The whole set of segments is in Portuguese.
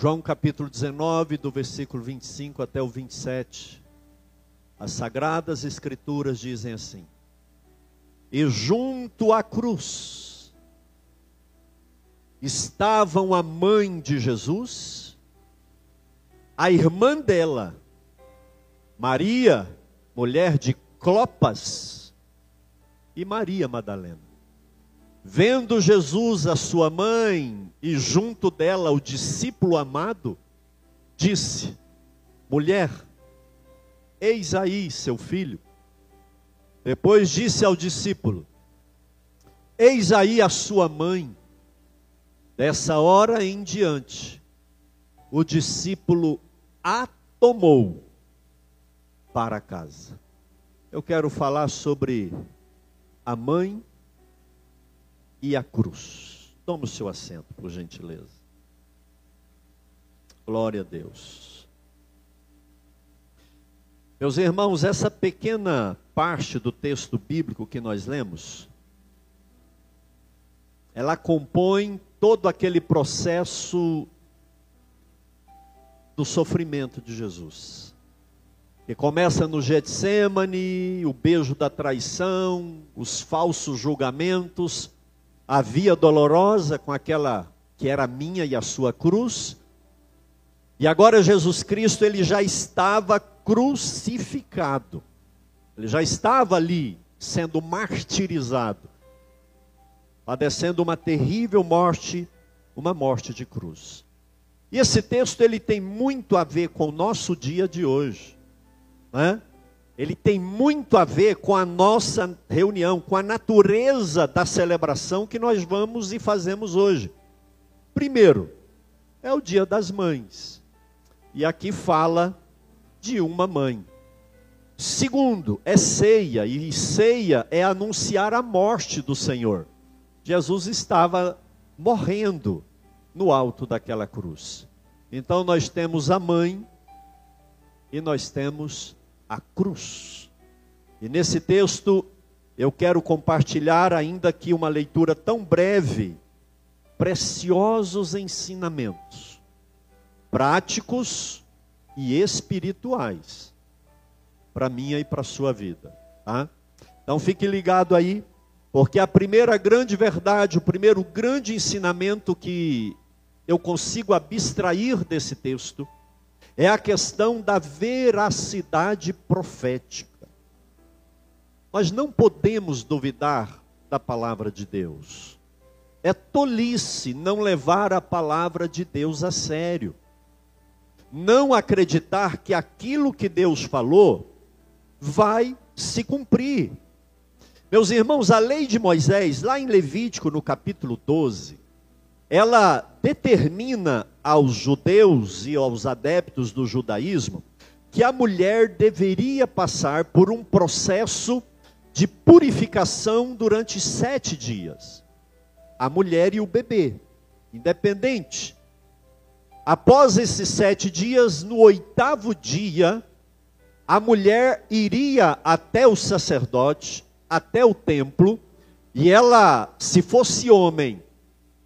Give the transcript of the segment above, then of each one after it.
João capítulo 19, do versículo 25 até o 27. As sagradas escrituras dizem assim: E junto à cruz estavam a mãe de Jesus, a irmã dela, Maria, mulher de Clopas, e Maria Madalena. Vendo Jesus a sua mãe e junto dela o discípulo amado, disse: Mulher, eis aí seu filho. Depois disse ao discípulo: Eis aí a sua mãe. Dessa hora em diante, o discípulo a tomou para casa. Eu quero falar sobre a mãe e a cruz. Tome o seu assento, por gentileza. Glória a Deus. Meus irmãos, essa pequena parte do texto bíblico que nós lemos, ela compõe todo aquele processo do sofrimento de Jesus. Que começa no Getsemane, o beijo da traição, os falsos julgamentos, a via dolorosa com aquela que era minha e a sua cruz. E agora Jesus Cristo, ele já estava crucificado. Ele já estava ali sendo martirizado, padecendo uma terrível morte, uma morte de cruz. E esse texto ele tem muito a ver com o nosso dia de hoje, né? Ele tem muito a ver com a nossa reunião, com a natureza da celebração que nós vamos e fazemos hoje. Primeiro, é o Dia das Mães. E aqui fala de uma mãe. Segundo, é ceia, e ceia é anunciar a morte do Senhor. Jesus estava morrendo no alto daquela cruz. Então nós temos a mãe e nós temos a cruz. E nesse texto eu quero compartilhar, ainda que uma leitura tão breve, preciosos ensinamentos, práticos e espirituais, para minha e para sua vida. Tá? Então fique ligado aí, porque a primeira grande verdade, o primeiro grande ensinamento que eu consigo abstrair desse texto, é a questão da veracidade profética. Nós não podemos duvidar da palavra de Deus. É tolice não levar a palavra de Deus a sério. Não acreditar que aquilo que Deus falou vai se cumprir. Meus irmãos, a lei de Moisés, lá em Levítico, no capítulo 12, ela determina aos judeus e aos adeptos do judaísmo que a mulher deveria passar por um processo de purificação durante sete dias. A mulher e o bebê, independente. Após esses sete dias, no oitavo dia, a mulher iria até o sacerdote, até o templo, e ela, se fosse homem,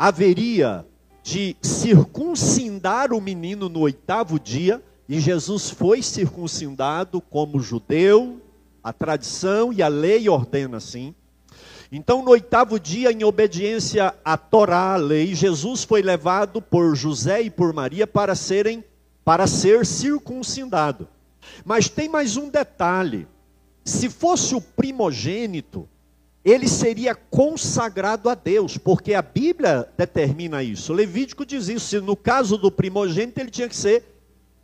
haveria de circuncindar o menino no oitavo dia, e Jesus foi circuncidado como judeu, a tradição e a lei ordena assim. Então, no oitavo dia, em obediência à Torá, a lei, Jesus foi levado por José e por Maria para serem para ser circuncidado. Mas tem mais um detalhe: se fosse o primogênito, ele seria consagrado a Deus, porque a Bíblia determina isso. Levítico diz isso. No caso do primogênito, ele tinha que ser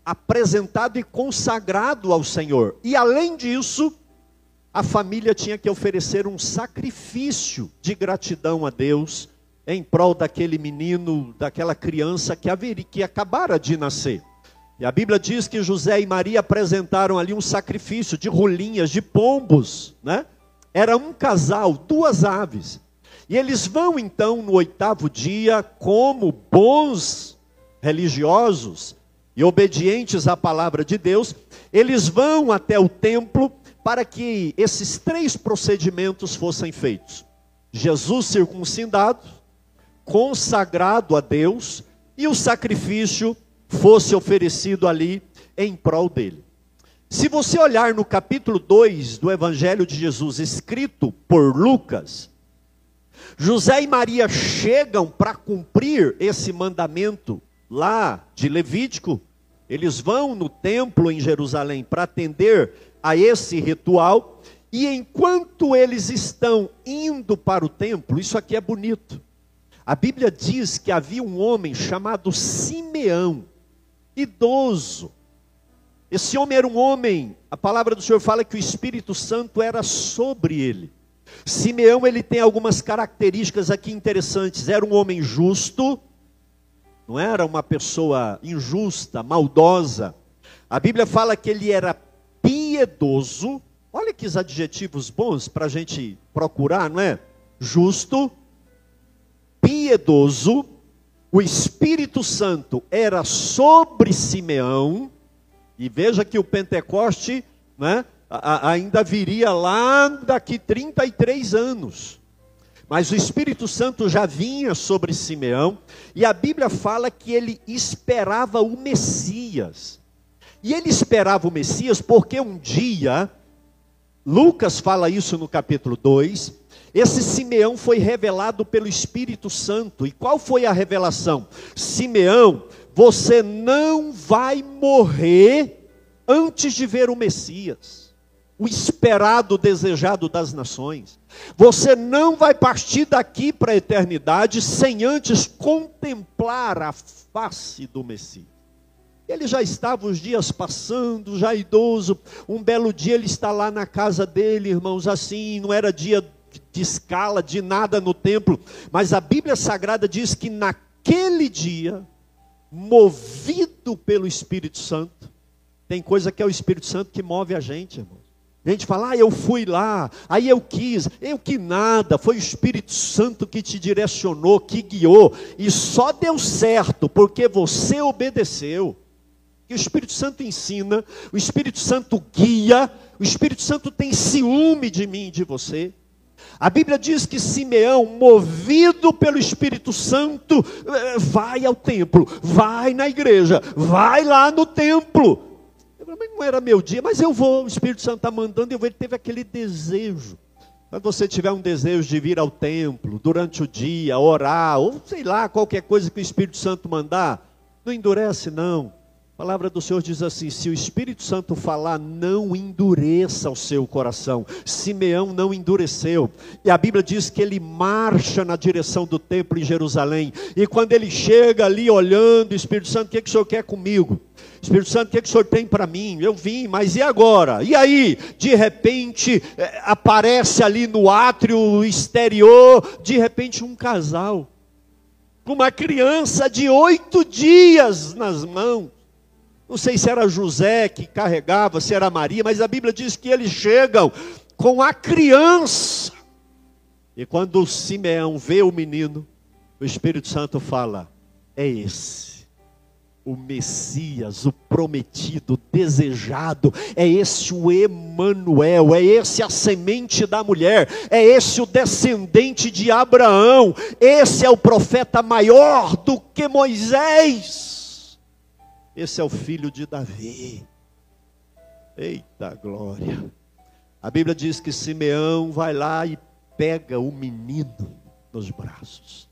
apresentado e consagrado ao Senhor. E além disso, a família tinha que oferecer um sacrifício de gratidão a Deus em prol daquele menino, daquela criança que, haveria, que acabara de nascer. E a Bíblia diz que José e Maria apresentaram ali um sacrifício de rolinhas, de pombos, né? Era um casal, duas aves. E eles vão então no oitavo dia, como bons religiosos e obedientes à palavra de Deus, eles vão até o templo para que esses três procedimentos fossem feitos: Jesus circuncidado, consagrado a Deus e o sacrifício fosse oferecido ali em prol dele. Se você olhar no capítulo 2 do Evangelho de Jesus, escrito por Lucas, José e Maria chegam para cumprir esse mandamento lá de Levítico. Eles vão no templo em Jerusalém para atender a esse ritual. E enquanto eles estão indo para o templo, isso aqui é bonito. A Bíblia diz que havia um homem chamado Simeão, idoso. Esse homem era um homem, a palavra do Senhor fala que o Espírito Santo era sobre ele. Simeão ele tem algumas características aqui interessantes. Era um homem justo, não era uma pessoa injusta, maldosa. A Bíblia fala que ele era piedoso. Olha que adjetivos bons para a gente procurar, não é? Justo, piedoso. O Espírito Santo era sobre Simeão. E veja que o Pentecoste, né? ainda viria lá daqui 33 anos. Mas o Espírito Santo já vinha sobre Simeão, e a Bíblia fala que ele esperava o Messias. E ele esperava o Messias porque um dia, Lucas fala isso no capítulo 2, esse Simeão foi revelado pelo Espírito Santo. E qual foi a revelação? Simeão, você não vai morrer antes de ver o Messias o esperado, desejado das nações. Você não vai partir daqui para a eternidade sem antes contemplar a face do Messias. Ele já estava os dias passando, já idoso. Um belo dia ele está lá na casa dele, irmãos, assim, não era dia de escala, de nada no templo, mas a Bíblia Sagrada diz que naquele dia, movido pelo Espírito Santo, tem coisa que é o Espírito Santo que move a gente, irmão. A gente fala, ah, eu fui lá, aí eu quis, eu que nada, foi o Espírito Santo que te direcionou, que guiou, e só deu certo porque você obedeceu. E o Espírito Santo ensina, o Espírito Santo guia, o Espírito Santo tem ciúme de mim e de você. A Bíblia diz que Simeão, movido pelo Espírito Santo, eh, vai ao templo, vai na igreja, vai lá no templo não era meu dia, mas eu vou, o Espírito Santo está mandando, eu vou. Ele teve aquele desejo. Quando você tiver um desejo de vir ao templo durante o dia, orar, ou sei lá, qualquer coisa que o Espírito Santo mandar, não endurece, não. A palavra do Senhor diz assim: se o Espírito Santo falar, não endureça o seu coração. Simeão não endureceu. E a Bíblia diz que ele marcha na direção do templo em Jerusalém. E quando ele chega ali olhando, Espírito Santo, o que, é que o Senhor quer comigo? Espírito Santo, o que, é que o Senhor tem para mim? Eu vim, mas e agora? E aí? De repente, é, aparece ali no átrio exterior, de repente, um casal, com uma criança de oito dias nas mãos. Não sei se era José que carregava, se era Maria, mas a Bíblia diz que eles chegam com a criança. E quando o Simeão vê o menino, o Espírito Santo fala: é esse, o Messias, o prometido, desejado, é esse o Emanuel, é esse a semente da mulher, é esse o descendente de Abraão, esse é o profeta maior do que Moisés. Esse é o filho de Davi. Eita glória. A Bíblia diz que Simeão vai lá e pega o menino nos braços.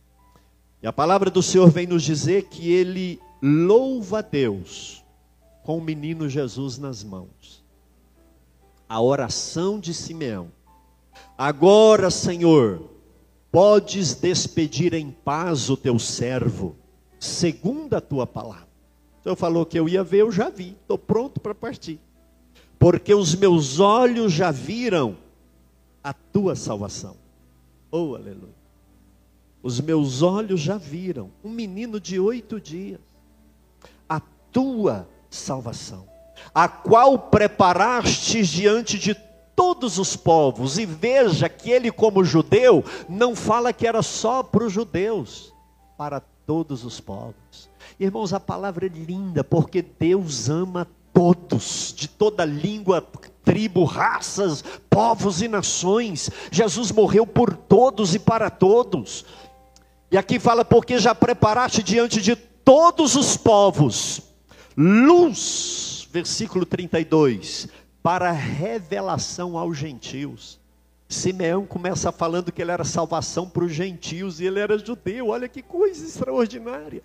E a palavra do Senhor vem nos dizer que ele louva a Deus com o menino Jesus nas mãos. A oração de Simeão. Agora, Senhor, podes despedir em paz o teu servo, segundo a tua palavra. Senhor falou que eu ia ver, eu já vi, estou pronto para partir. Porque os meus olhos já viram a tua salvação. Oh, aleluia. Os meus olhos já viram um menino de oito dias, a tua salvação, a qual preparaste diante de todos os povos. E veja que ele, como judeu, não fala que era só para os judeus, para todos os povos. Irmãos, a palavra é linda, porque Deus ama todos, de toda língua, tribo, raças, povos e nações. Jesus morreu por todos e para todos. E aqui fala, porque já preparaste diante de todos os povos luz, versículo 32, para revelação aos gentios. Simeão começa falando que ele era salvação para os gentios e ele era judeu. Olha que coisa extraordinária.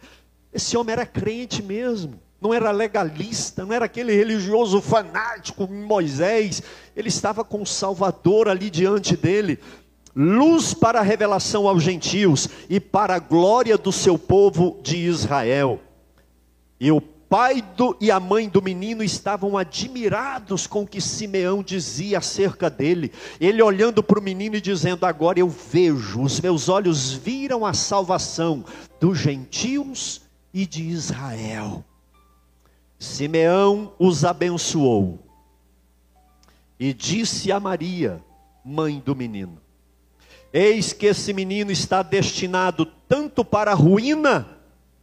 Esse homem era crente mesmo, não era legalista, não era aquele religioso fanático Moisés. Ele estava com o Salvador ali diante dele. Luz para a revelação aos gentios e para a glória do seu povo de Israel. E o pai do, e a mãe do menino estavam admirados com o que Simeão dizia acerca dele. Ele olhando para o menino e dizendo: Agora eu vejo, os meus olhos viram a salvação dos gentios e de Israel. Simeão os abençoou e disse a Maria, mãe do menino: Eis que esse menino está destinado tanto para a ruína,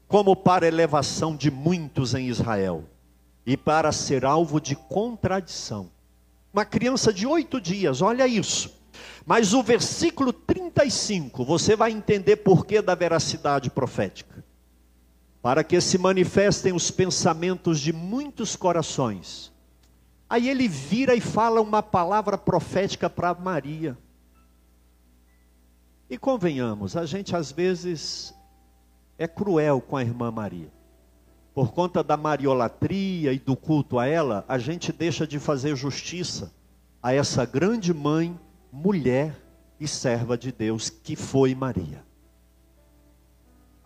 como para a elevação de muitos em Israel, e para ser alvo de contradição. Uma criança de oito dias, olha isso. Mas o versículo 35, você vai entender por que da veracidade profética. Para que se manifestem os pensamentos de muitos corações. Aí ele vira e fala uma palavra profética para Maria. E convenhamos, a gente às vezes é cruel com a irmã Maria. Por conta da mariolatria e do culto a ela, a gente deixa de fazer justiça a essa grande mãe, mulher e serva de Deus que foi Maria.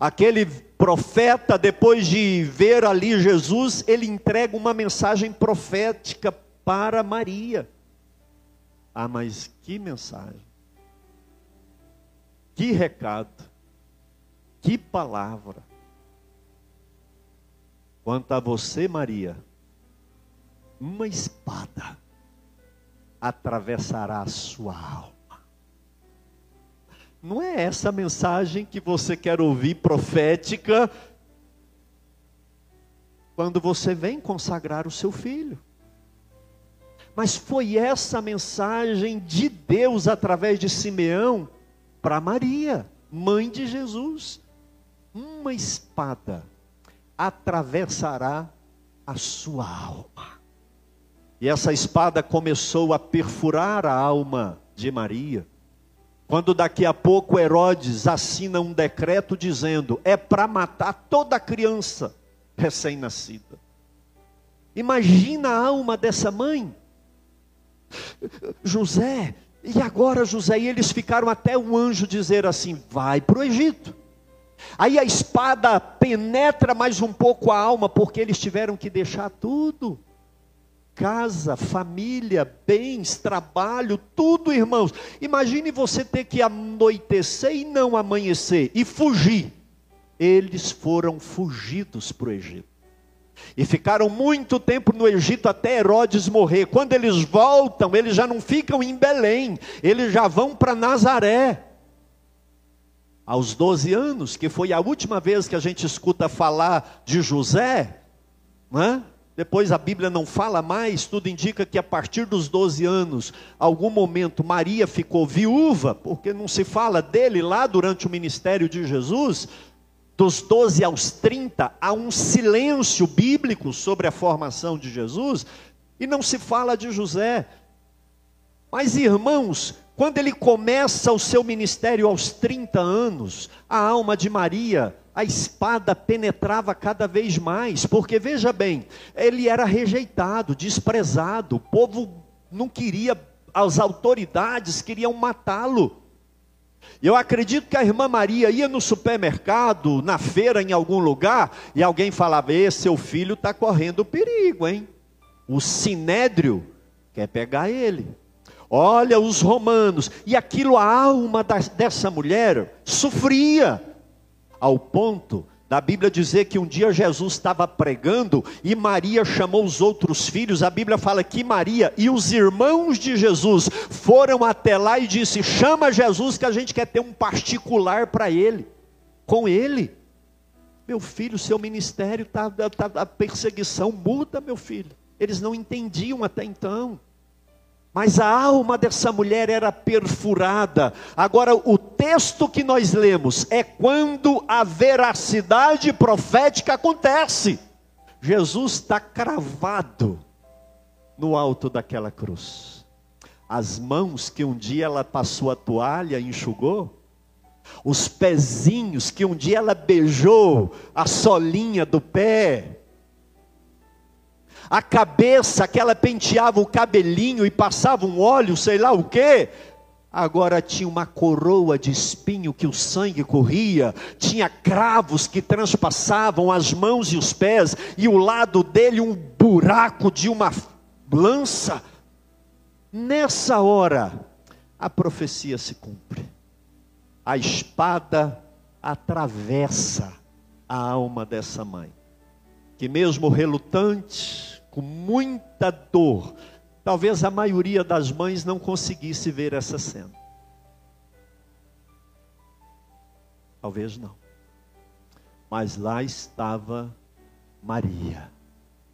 Aquele profeta, depois de ver ali Jesus, ele entrega uma mensagem profética para Maria. Ah, mas que mensagem! Que recado, que palavra. Quanto a você, Maria, uma espada atravessará a sua alma. Não é essa mensagem que você quer ouvir profética quando você vem consagrar o seu filho. Mas foi essa mensagem de Deus através de Simeão para Maria, mãe de Jesus. Uma espada atravessará a sua alma. E essa espada começou a perfurar a alma de Maria. Quando daqui a pouco Herodes assina um decreto dizendo: é para matar toda criança recém-nascida. Imagina a alma dessa mãe. José, e agora, José, e eles ficaram até um anjo dizer assim: vai para o Egito. Aí a espada penetra mais um pouco a alma, porque eles tiveram que deixar tudo: casa, família, bens, trabalho, tudo, irmãos. Imagine você ter que anoitecer e não amanhecer e fugir. Eles foram fugidos para o Egito. E ficaram muito tempo no Egito até Herodes morrer. Quando eles voltam, eles já não ficam em Belém, eles já vão para Nazaré. Aos 12 anos, que foi a última vez que a gente escuta falar de José, é? Depois a Bíblia não fala mais, tudo indica que a partir dos 12 anos, algum momento Maria ficou viúva, porque não se fala dele lá durante o ministério de Jesus, dos 12 aos 30, há um silêncio bíblico sobre a formação de Jesus, e não se fala de José. Mas, irmãos, quando ele começa o seu ministério aos 30 anos, a alma de Maria, a espada penetrava cada vez mais, porque veja bem, ele era rejeitado, desprezado, o povo não queria, as autoridades queriam matá-lo. Eu acredito que a irmã Maria ia no supermercado, na feira, em algum lugar, e alguém falava: Esse seu filho está correndo perigo, hein? O sinédrio quer pegar ele. Olha os romanos, e aquilo, a alma dessa mulher sofria, ao ponto da Bíblia dizer que um dia Jesus estava pregando e Maria chamou os outros filhos. A Bíblia fala que Maria e os irmãos de Jesus foram até lá e disse: "Chama Jesus que a gente quer ter um particular para ele, com ele". Meu filho, seu ministério está tá, a perseguição muda, meu filho. Eles não entendiam até então. Mas a alma dessa mulher era perfurada. Agora, o texto que nós lemos é quando a veracidade profética acontece. Jesus está cravado no alto daquela cruz. As mãos que um dia ela passou a toalha e enxugou, os pezinhos que um dia ela beijou a solinha do pé, a cabeça que ela penteava o cabelinho e passava um óleo, sei lá o quê, agora tinha uma coroa de espinho que o sangue corria, tinha cravos que transpassavam as mãos e os pés, e o lado dele um buraco de uma lança. Nessa hora, a profecia se cumpre. A espada atravessa a alma dessa mãe, que mesmo relutante, com muita dor, Talvez a maioria das mães não conseguisse ver essa cena. Talvez não. Mas lá estava Maria,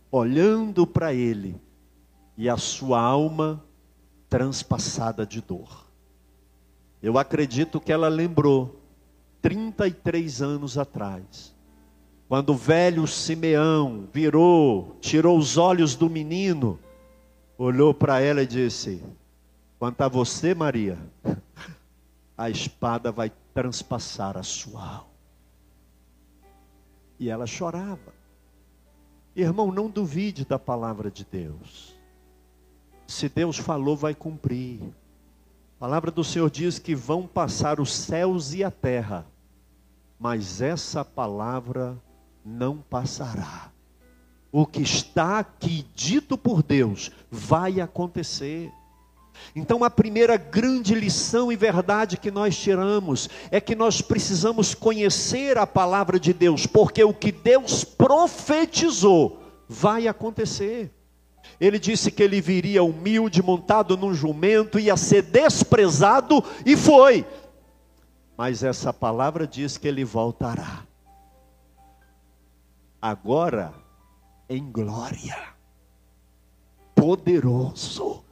olhando para ele, e a sua alma transpassada de dor. Eu acredito que ela lembrou, 33 anos atrás, quando o velho Simeão virou, tirou os olhos do menino, olhou para ela e disse: Quanto a você, Maria, a espada vai transpassar a sua alma. E ela chorava. Irmão, não duvide da palavra de Deus. Se Deus falou, vai cumprir. A palavra do Senhor diz que vão passar os céus e a terra, mas essa palavra não passará o que está aqui dito por Deus vai acontecer. Então, a primeira grande lição e verdade que nós tiramos é que nós precisamos conhecer a palavra de Deus, porque o que Deus profetizou vai acontecer. Ele disse que ele viria humilde, montado num jumento, ia ser desprezado, e foi. Mas essa palavra diz que ele voltará. Agora, em glória, poderoso.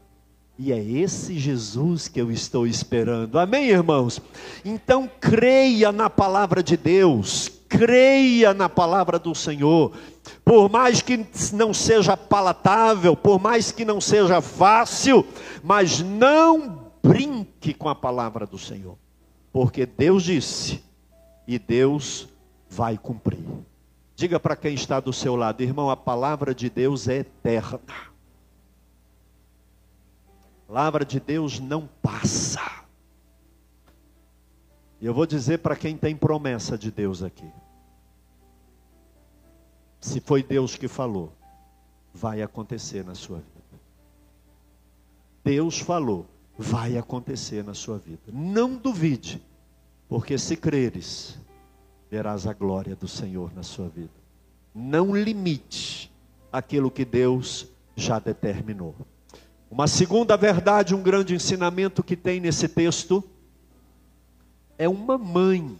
E é esse Jesus que eu estou esperando. Amém, irmãos? Então creia na palavra de Deus, creia na palavra do Senhor. Por mais que não seja palatável, por mais que não seja fácil, mas não brinque com a palavra do Senhor. Porque Deus disse e Deus vai cumprir. Diga para quem está do seu lado, irmão, a palavra de Deus é eterna. A palavra de Deus não passa. E eu vou dizer para quem tem promessa de Deus aqui. Se foi Deus que falou, vai acontecer na sua vida. Deus falou, vai acontecer na sua vida. Não duvide, porque se creres, verás a glória do Senhor na sua vida. Não limite aquilo que Deus já determinou. Uma segunda verdade, um grande ensinamento que tem nesse texto é uma mãe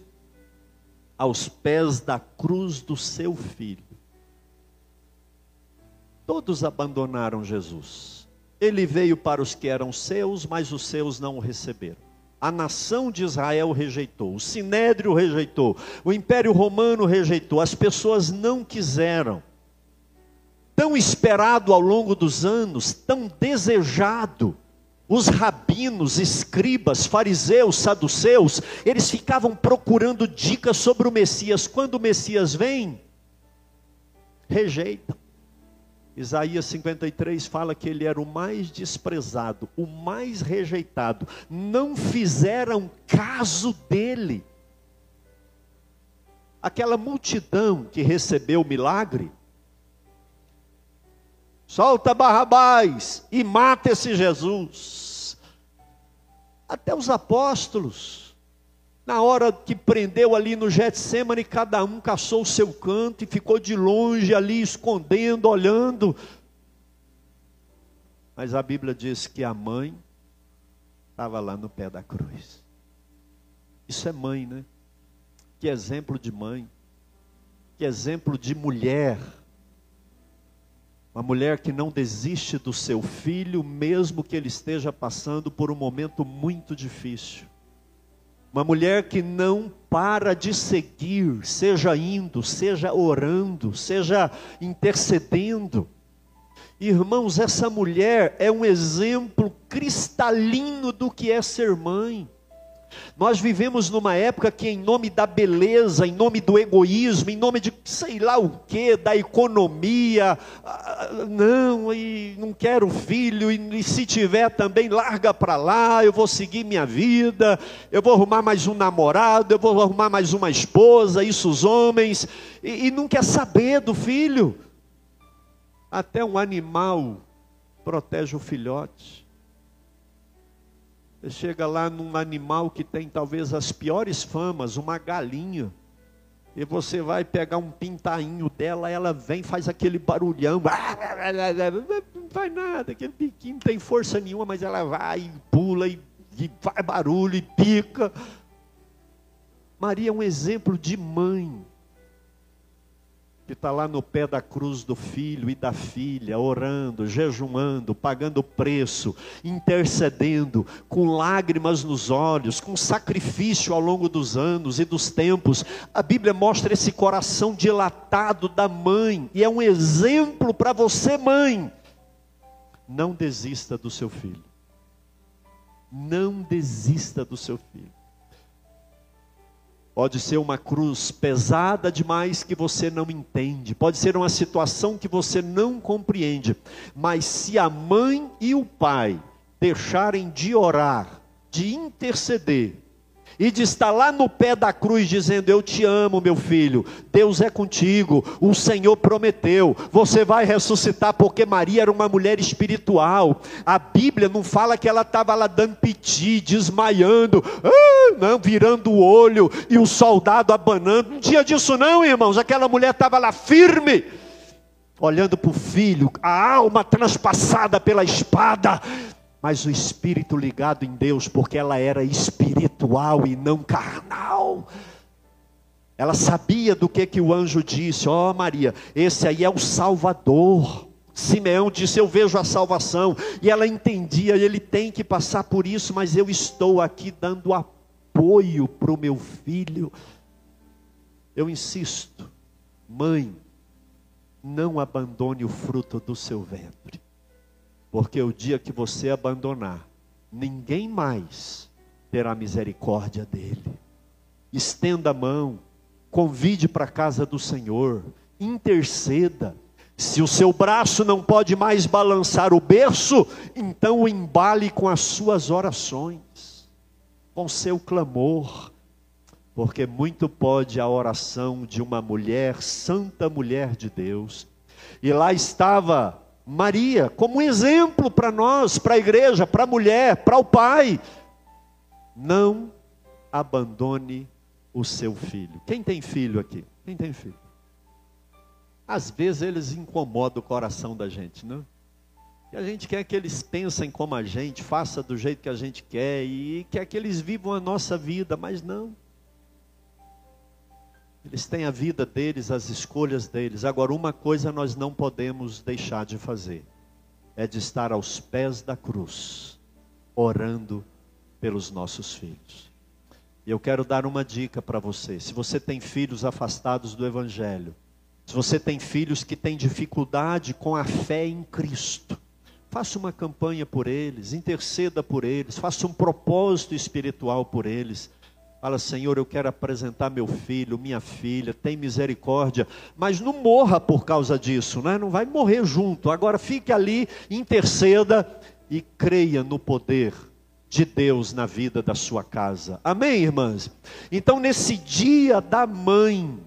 aos pés da cruz do seu filho. Todos abandonaram Jesus. Ele veio para os que eram seus, mas os seus não o receberam. A nação de Israel rejeitou, o sinédrio rejeitou, o império romano rejeitou, as pessoas não quiseram. Tão esperado ao longo dos anos, tão desejado, os rabinos, escribas, fariseus, saduceus, eles ficavam procurando dicas sobre o Messias. Quando o Messias vem, rejeitam. Isaías 53 fala que ele era o mais desprezado, o mais rejeitado. Não fizeram caso dele. Aquela multidão que recebeu o milagre, solta Barrabás e mata esse Jesus. Até os apóstolos, na hora que prendeu ali no Getsemane, cada um caçou o seu canto e ficou de longe ali, escondendo, olhando. Mas a Bíblia diz que a mãe estava lá no pé da cruz. Isso é mãe, né? Que exemplo de mãe. Que exemplo de mulher. Uma mulher que não desiste do seu filho, mesmo que ele esteja passando por um momento muito difícil. Uma mulher que não para de seguir, seja indo, seja orando, seja intercedendo. Irmãos, essa mulher é um exemplo cristalino do que é ser mãe. Nós vivemos numa época que, em nome da beleza, em nome do egoísmo, em nome de sei lá o que, da economia, ah, não, e não quero filho, e, e se tiver também, larga para lá, eu vou seguir minha vida, eu vou arrumar mais um namorado, eu vou arrumar mais uma esposa, isso os homens, e, e não quer saber do filho. Até um animal protege o filhote. Chega lá num animal que tem talvez as piores famas, uma galinha. E você vai pegar um pintainho dela, ela vem, faz aquele barulhão. Não faz nada, aquele biquinho não tem força nenhuma, mas ela vai, e pula, e, e faz barulho, e pica. Maria é um exemplo de mãe que está lá no pé da cruz do filho e da filha, orando, jejuando, pagando preço, intercedendo, com lágrimas nos olhos, com sacrifício ao longo dos anos e dos tempos. A Bíblia mostra esse coração dilatado da mãe, e é um exemplo para você, mãe. Não desista do seu filho. Não desista do seu filho. Pode ser uma cruz pesada demais que você não entende, pode ser uma situação que você não compreende, mas se a mãe e o pai deixarem de orar, de interceder, e de estar lá no pé da cruz dizendo: Eu te amo, meu filho, Deus é contigo, o Senhor prometeu, você vai ressuscitar, porque Maria era uma mulher espiritual. A Bíblia não fala que ela estava lá dando piti, desmaiando, ah, não, virando o olho e o soldado abanando. Não tinha disso, não, irmãos. Aquela mulher estava lá firme olhando para o filho, a alma transpassada pela espada, mas o espírito ligado em Deus, porque ela era espiritual e não carnal. Ela sabia do que que o anjo disse: "Ó oh, Maria, esse aí é o Salvador". Simeão disse: Eu vejo a salvação. E ela entendia: ele tem que passar por isso, mas eu estou aqui dando apoio para o meu filho. Eu insisto, mãe, não abandone o fruto do seu ventre. Porque o dia que você abandonar, ninguém mais terá misericórdia dele. Estenda a mão, convide para a casa do Senhor, interceda. Se o seu braço não pode mais balançar o berço, então o embale com as suas orações, com seu clamor, porque muito pode a oração de uma mulher, santa mulher de Deus. E lá estava Maria, como exemplo para nós, para a igreja, para a mulher, para o pai. Não abandone o seu filho. Quem tem filho aqui? Quem tem filho? Às vezes eles incomodam o coração da gente, não? E a gente quer que eles pensem como a gente, faça do jeito que a gente quer e quer que eles vivam a nossa vida, mas não. Eles têm a vida deles, as escolhas deles. Agora, uma coisa nós não podemos deixar de fazer: é de estar aos pés da cruz, orando pelos nossos filhos. E eu quero dar uma dica para você: se você tem filhos afastados do Evangelho, se você tem filhos que têm dificuldade com a fé em Cristo, faça uma campanha por eles, interceda por eles, faça um propósito espiritual por eles Fala, Senhor, eu quero apresentar meu filho, minha filha, tem misericórdia, mas não morra por causa disso, né? não vai morrer junto. Agora fique ali, interceda e creia no poder de Deus na vida da sua casa. Amém, irmãs? Então, nesse dia da mãe,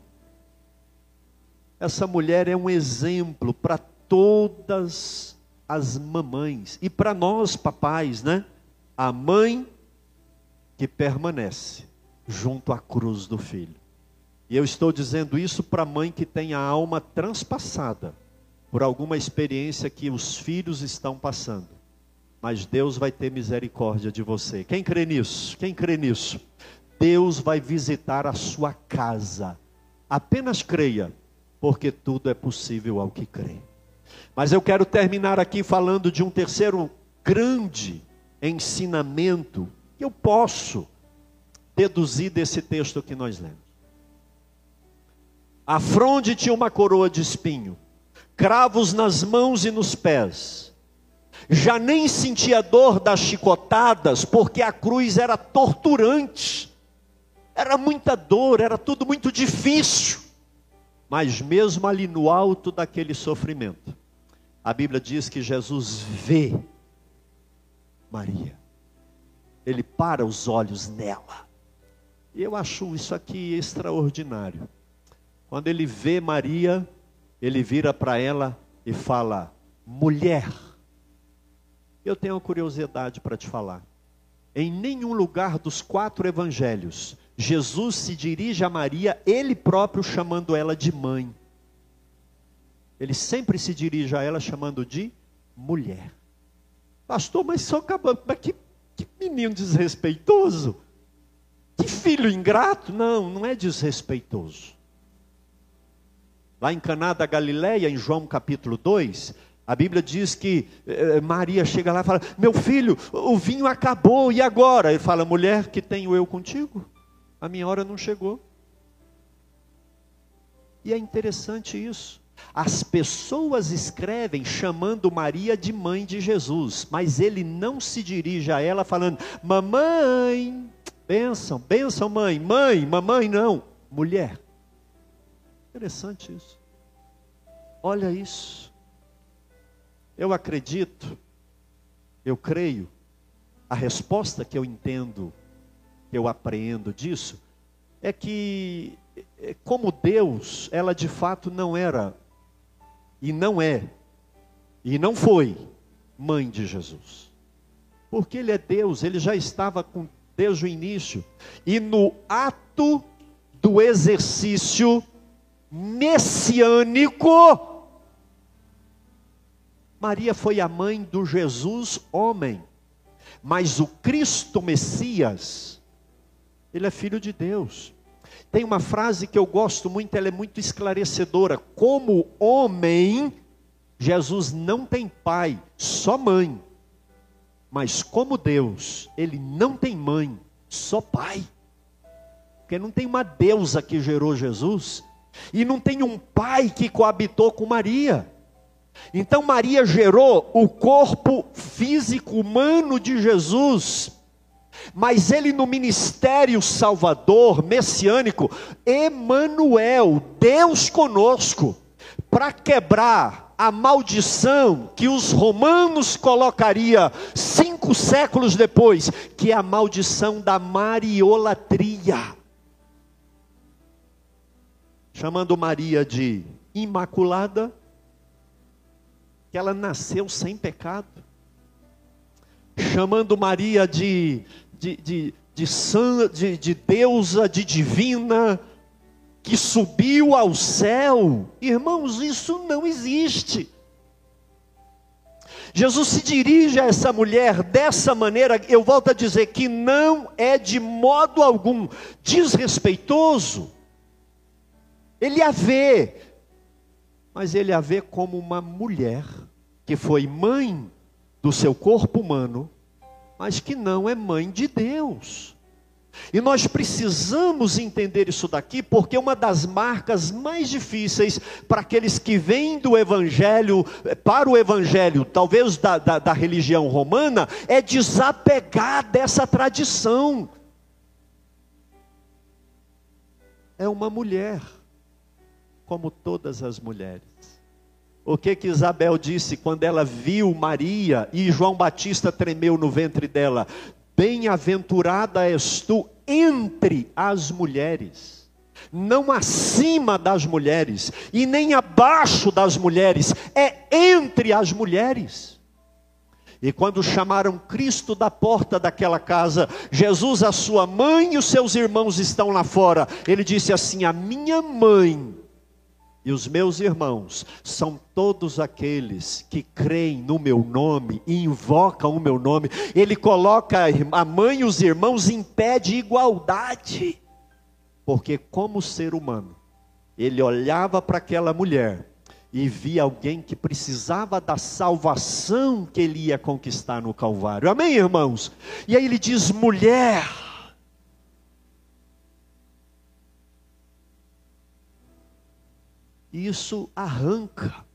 essa mulher é um exemplo para todas as mamães e para nós, papais, né? A mãe que permanece junto à cruz do filho. E eu estou dizendo isso para a mãe que tem a alma transpassada por alguma experiência que os filhos estão passando. Mas Deus vai ter misericórdia de você. Quem crê nisso? Quem crê nisso? Deus vai visitar a sua casa. Apenas creia, porque tudo é possível ao que crê. Mas eu quero terminar aqui falando de um terceiro grande ensinamento que eu posso deduzir desse texto que nós lemos. A fronde tinha uma coroa de espinho, cravos nas mãos e nos pés. Já nem sentia dor das chicotadas, porque a cruz era torturante. Era muita dor, era tudo muito difícil. Mas mesmo ali no alto daquele sofrimento, a Bíblia diz que Jesus vê Maria. Ele para os olhos nela. E eu acho isso aqui extraordinário. Quando ele vê Maria, ele vira para ela e fala: mulher. Eu tenho uma curiosidade para te falar. Em nenhum lugar dos quatro evangelhos, Jesus se dirige a Maria, ele próprio chamando ela de mãe. Ele sempre se dirige a ela chamando de mulher. Pastor, mas só acabou. Mas que, que menino desrespeitoso. Que filho ingrato. Não, não é desrespeitoso. Lá em Caná da Galileia, em João capítulo 2, a Bíblia diz que eh, Maria chega lá e fala: Meu filho, o vinho acabou, e agora? Ele fala: Mulher, que tenho eu contigo? A minha hora não chegou. E é interessante isso. As pessoas escrevem chamando Maria de mãe de Jesus, mas ele não se dirige a ela falando: Mamãe, benção, benção, mãe, mãe, mamãe, não, mulher. Interessante isso. Olha isso. Eu acredito, eu creio, a resposta que eu entendo, que eu apreendo disso, é que, é, como Deus, ela de fato não era, e não é, e não foi, mãe de Jesus. Porque Ele é Deus, Ele já estava com, desde o início, e no ato do exercício messiânico. Maria foi a mãe do Jesus homem, mas o Cristo Messias, ele é filho de Deus. Tem uma frase que eu gosto muito, ela é muito esclarecedora. Como homem, Jesus não tem pai, só mãe. Mas como Deus, ele não tem mãe, só pai. Porque não tem uma deusa que gerou Jesus, e não tem um pai que coabitou com Maria. Então Maria gerou o corpo físico humano de Jesus. Mas ele no ministério salvador, messiânico, Emanuel, Deus conosco, para quebrar a maldição que os romanos colocaria cinco séculos depois, que é a maldição da mariolatria chamando Maria de imaculada, que ela nasceu sem pecado, chamando Maria de, de, de, de, san, de, de deusa, de divina, que subiu ao céu. Irmãos, isso não existe. Jesus se dirige a essa mulher dessa maneira, eu volto a dizer que não é de modo algum desrespeitoso, ele a vê, mas ele a vê como uma mulher que foi mãe do seu corpo humano, mas que não é mãe de Deus. E nós precisamos entender isso daqui, porque uma das marcas mais difíceis para aqueles que vêm do Evangelho, para o Evangelho, talvez da, da, da religião romana, é desapegar dessa tradição. É uma mulher como todas as mulheres. O que que Isabel disse quando ela viu Maria e João Batista tremeu no ventre dela? Bem-aventurada és tu entre as mulheres, não acima das mulheres e nem abaixo das mulheres, é entre as mulheres. E quando chamaram Cristo da porta daquela casa, Jesus, a sua mãe e os seus irmãos estão lá fora. Ele disse assim: A minha mãe e os meus irmãos são todos aqueles que creem no meu nome e invocam o meu nome. Ele coloca a mãe e os irmãos em pé de igualdade. Porque, como ser humano, ele olhava para aquela mulher e via alguém que precisava da salvação que ele ia conquistar no Calvário. Amém, irmãos? E aí ele diz: mulher. E isso arranca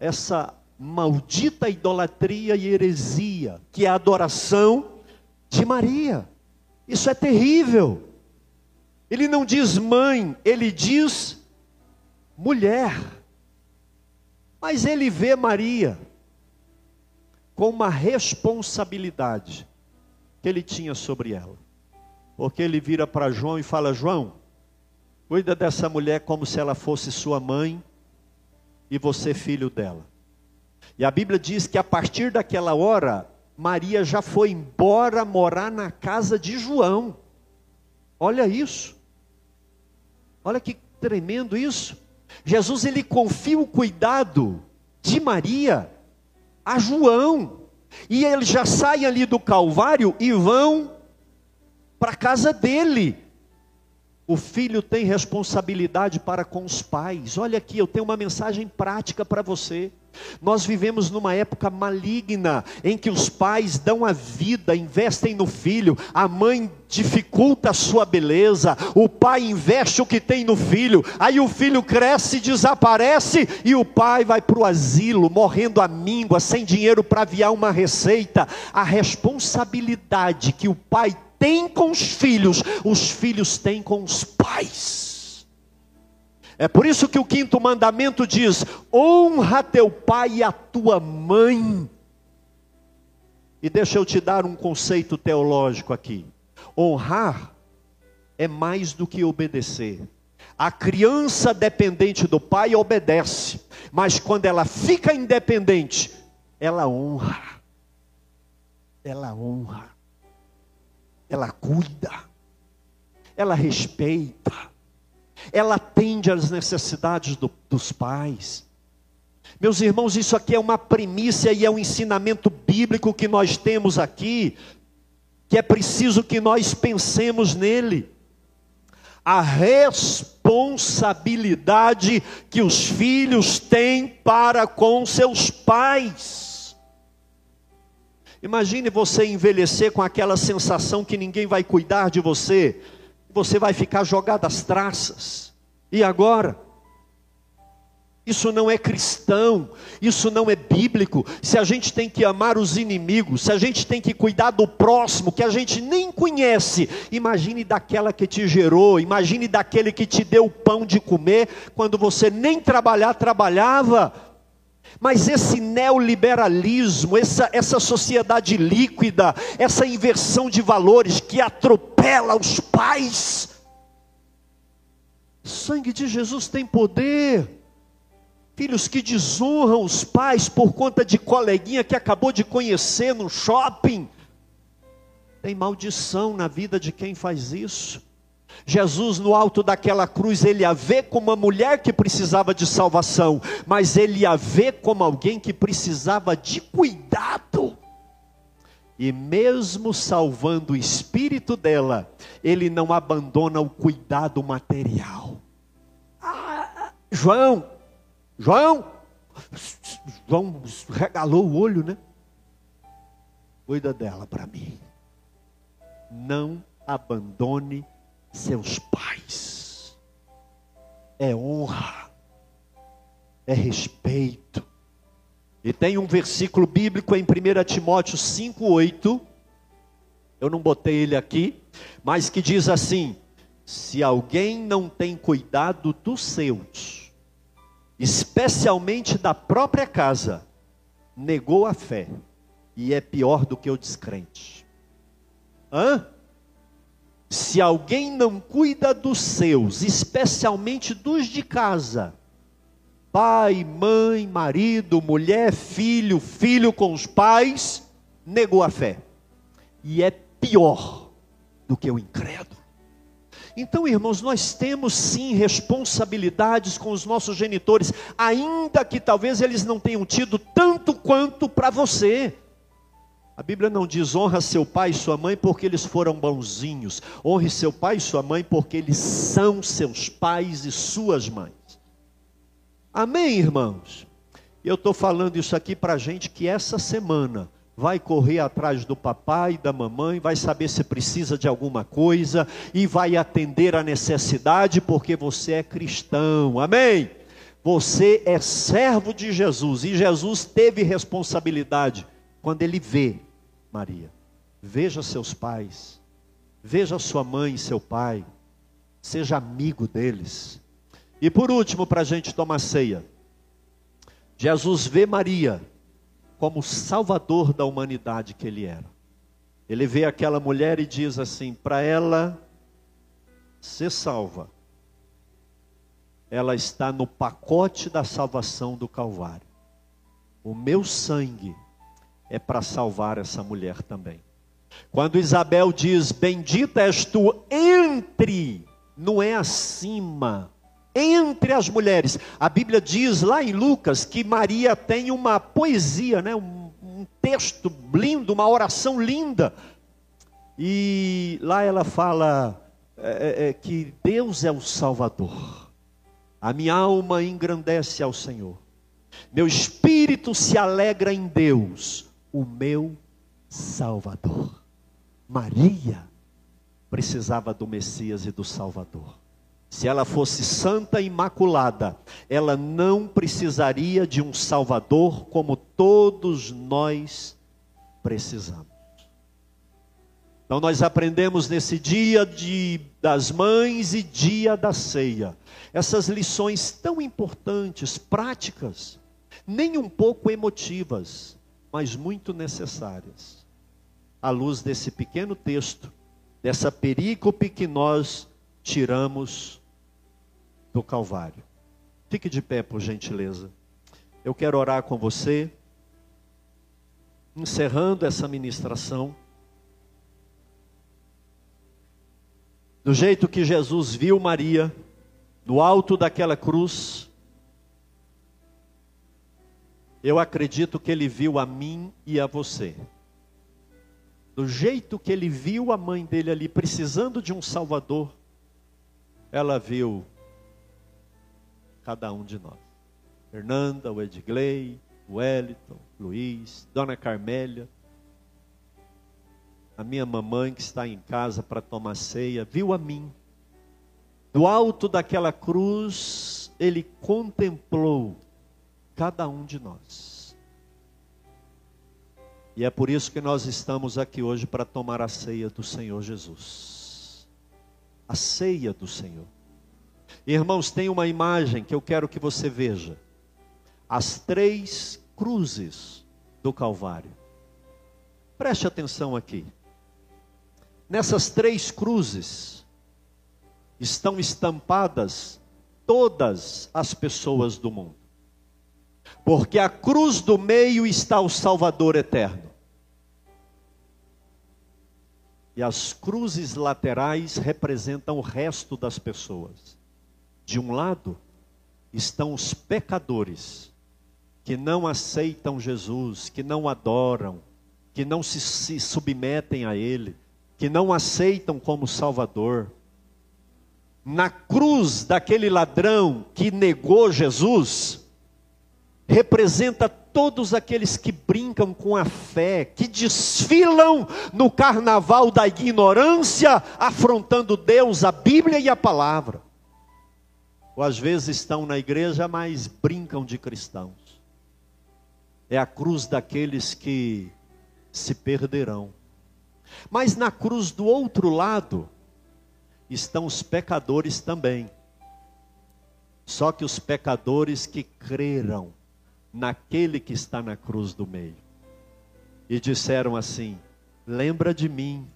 essa maldita idolatria e heresia, que é a adoração de Maria. Isso é terrível. Ele não diz mãe, ele diz mulher. Mas ele vê Maria com uma responsabilidade que ele tinha sobre ela. Porque ele vira para João e fala: João, cuida dessa mulher como se ela fosse sua mãe e você filho dela. E a Bíblia diz que a partir daquela hora, Maria já foi embora morar na casa de João. Olha isso. Olha que tremendo isso. Jesus ele confia o cuidado de Maria a João. E eles já saem ali do Calvário e vão para a casa dele. O filho tem responsabilidade para com os pais. Olha aqui, eu tenho uma mensagem prática para você. Nós vivemos numa época maligna em que os pais dão a vida, investem no filho, a mãe dificulta a sua beleza, o pai investe o que tem no filho, aí o filho cresce, desaparece e o pai vai para o asilo, morrendo a míngua, sem dinheiro para aviar uma receita. A responsabilidade que o pai tem com os filhos, os filhos têm com os pais. É por isso que o quinto mandamento diz: honra teu pai e a tua mãe. E deixa eu te dar um conceito teológico aqui. Honrar é mais do que obedecer. A criança dependente do pai obedece, mas quando ela fica independente, ela honra. Ela honra. Ela cuida. Ela respeita ela atende às necessidades do, dos pais. Meus irmãos, isso aqui é uma primícia e é um ensinamento bíblico que nós temos aqui, que é preciso que nós pensemos nele. A responsabilidade que os filhos têm para com seus pais. Imagine você envelhecer com aquela sensação que ninguém vai cuidar de você você vai ficar jogado às traças. E agora? Isso não é cristão, isso não é bíblico. Se a gente tem que amar os inimigos, se a gente tem que cuidar do próximo que a gente nem conhece, imagine daquela que te gerou, imagine daquele que te deu o pão de comer quando você nem trabalhar trabalhava. Mas esse neoliberalismo, essa, essa sociedade líquida, essa inversão de valores que atropela os pais, sangue de Jesus tem poder. Filhos que desonram os pais por conta de coleguinha que acabou de conhecer no shopping. Tem maldição na vida de quem faz isso. Jesus, no alto daquela cruz, ele a vê como uma mulher que precisava de salvação, mas ele a vê como alguém que precisava de cuidado. E mesmo salvando o espírito dela, ele não abandona o cuidado material. Ah, João, João, João regalou o olho, né? Cuida dela para mim. Não abandone seus pais. É honra, é respeito. E tem um versículo bíblico em 1 Timóteo 5,8. Eu não botei ele aqui, mas que diz assim: se alguém não tem cuidado dos seus, especialmente da própria casa, negou a fé e é pior do que o descrente. Hã? Se alguém não cuida dos seus, especialmente dos de casa, pai, mãe, marido, mulher, filho, filho com os pais, negou a fé. E é pior do que o incrédulo. Então, irmãos, nós temos sim responsabilidades com os nossos genitores, ainda que talvez eles não tenham tido tanto quanto para você. A Bíblia não diz honra seu pai e sua mãe porque eles foram bonzinhos. Honre seu pai e sua mãe porque eles são seus pais e suas mães. Amém, irmãos? Eu estou falando isso aqui para gente que essa semana vai correr atrás do papai e da mamãe, vai saber se precisa de alguma coisa e vai atender a necessidade porque você é cristão. Amém? Você é servo de Jesus e Jesus teve responsabilidade quando ele vê Maria. Veja seus pais, veja sua mãe e seu pai, seja amigo deles. E por último, para a gente tomar ceia, Jesus vê Maria como salvador da humanidade que ele era. Ele vê aquela mulher e diz assim: para ela ser salva, ela está no pacote da salvação do Calvário. O meu sangue é para salvar essa mulher também. Quando Isabel diz: Bendita és tu entre, não é acima, entre as mulheres. A Bíblia diz lá em Lucas que Maria tem uma poesia, né? um, um texto lindo, uma oração linda. E lá ela fala é, é, é, que Deus é o Salvador. A minha alma engrandece ao Senhor. Meu espírito se alegra em Deus, o meu Salvador. Maria precisava do Messias e do Salvador. Se ela fosse santa e imaculada, ela não precisaria de um Salvador como todos nós precisamos. Então nós aprendemos nesse dia de, das mães e dia da ceia, essas lições tão importantes, práticas, nem um pouco emotivas, mas muito necessárias. À luz desse pequeno texto, dessa perícope que nós tiramos do Calvário. Fique de pé, por gentileza. Eu quero orar com você, encerrando essa ministração. Do jeito que Jesus viu Maria, no alto daquela cruz, eu acredito que ele viu a mim e a você. Do jeito que ele viu a mãe dele ali precisando de um Salvador, ela viu cada um de nós. Fernanda, o Edgley, o Wellington, Luiz, Dona Carmélia, a minha mamãe que está em casa para tomar ceia, viu a mim. Do alto daquela cruz, ele contemplou cada um de nós. E é por isso que nós estamos aqui hoje para tomar a ceia do Senhor Jesus a ceia do Senhor. Irmãos, tem uma imagem que eu quero que você veja: as três cruzes do Calvário. Preste atenção aqui. Nessas três cruzes estão estampadas todas as pessoas do mundo. Porque a cruz do meio está o Salvador eterno. E as cruzes laterais representam o resto das pessoas. De um lado estão os pecadores, que não aceitam Jesus, que não adoram, que não se, se submetem a Ele, que não aceitam como Salvador. Na cruz daquele ladrão que negou Jesus, representa todos aqueles que brincam com a fé, que desfilam no carnaval da ignorância, afrontando Deus, a Bíblia e a palavra. Ou às vezes estão na igreja, mas brincam de cristãos. É a cruz daqueles que se perderão. Mas na cruz do outro lado estão os pecadores também. Só que os pecadores que creram naquele que está na cruz do meio. E disseram assim: Lembra de mim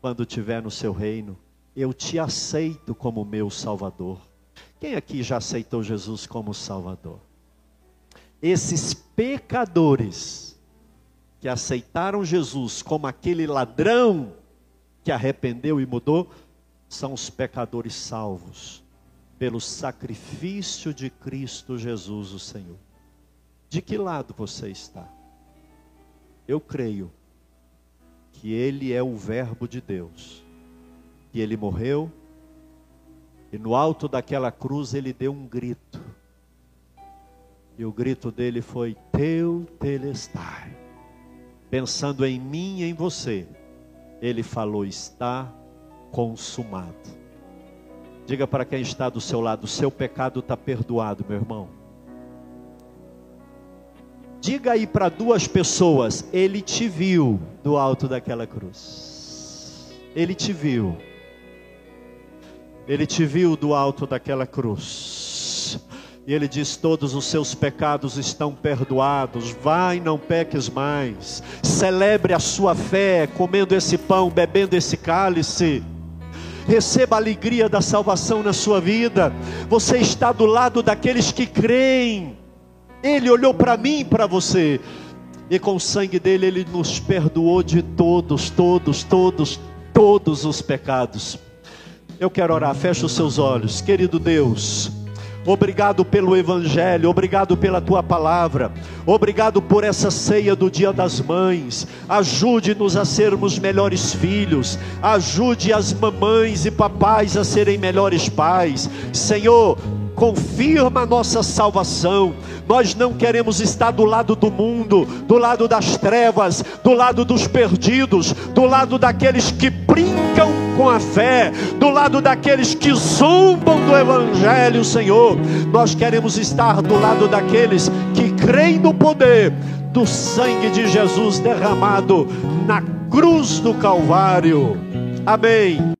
quando estiver no seu reino, eu te aceito como meu Salvador. Quem aqui já aceitou Jesus como Salvador? Esses pecadores que aceitaram Jesus como aquele ladrão que arrependeu e mudou, são os pecadores salvos pelo sacrifício de Cristo Jesus, o Senhor. De que lado você está? Eu creio que Ele é o Verbo de Deus, que Ele morreu, e no alto daquela cruz Ele deu um grito, e o grito dele foi: Teu telestai, pensando em mim e em você, ele falou: está consumado. Diga para quem está do seu lado: seu pecado está perdoado, meu irmão. Diga aí para duas pessoas: Ele te viu do alto daquela cruz. Ele te viu. Ele te viu do alto daquela cruz. E ele diz: Todos os seus pecados estão perdoados. Vai, não peques mais. Celebre a sua fé, comendo esse pão, bebendo esse cálice. Receba a alegria da salvação na sua vida. Você está do lado daqueles que creem. Ele olhou para mim e para você. E com o sangue dele, ele nos perdoou de todos, todos, todos, todos os pecados. Eu quero orar, fecha os seus olhos, querido Deus. Obrigado pelo Evangelho, obrigado pela tua palavra, obrigado por essa ceia do Dia das Mães. Ajude-nos a sermos melhores filhos, ajude as mamães e papais a serem melhores pais. Senhor, confirma a nossa salvação. Nós não queremos estar do lado do mundo, do lado das trevas, do lado dos perdidos, do lado daqueles que brincam com a fé, do lado daqueles que zombam do Evangelho, Senhor. Nós queremos estar do lado daqueles que creem no poder do sangue de Jesus derramado na cruz do Calvário. Amém.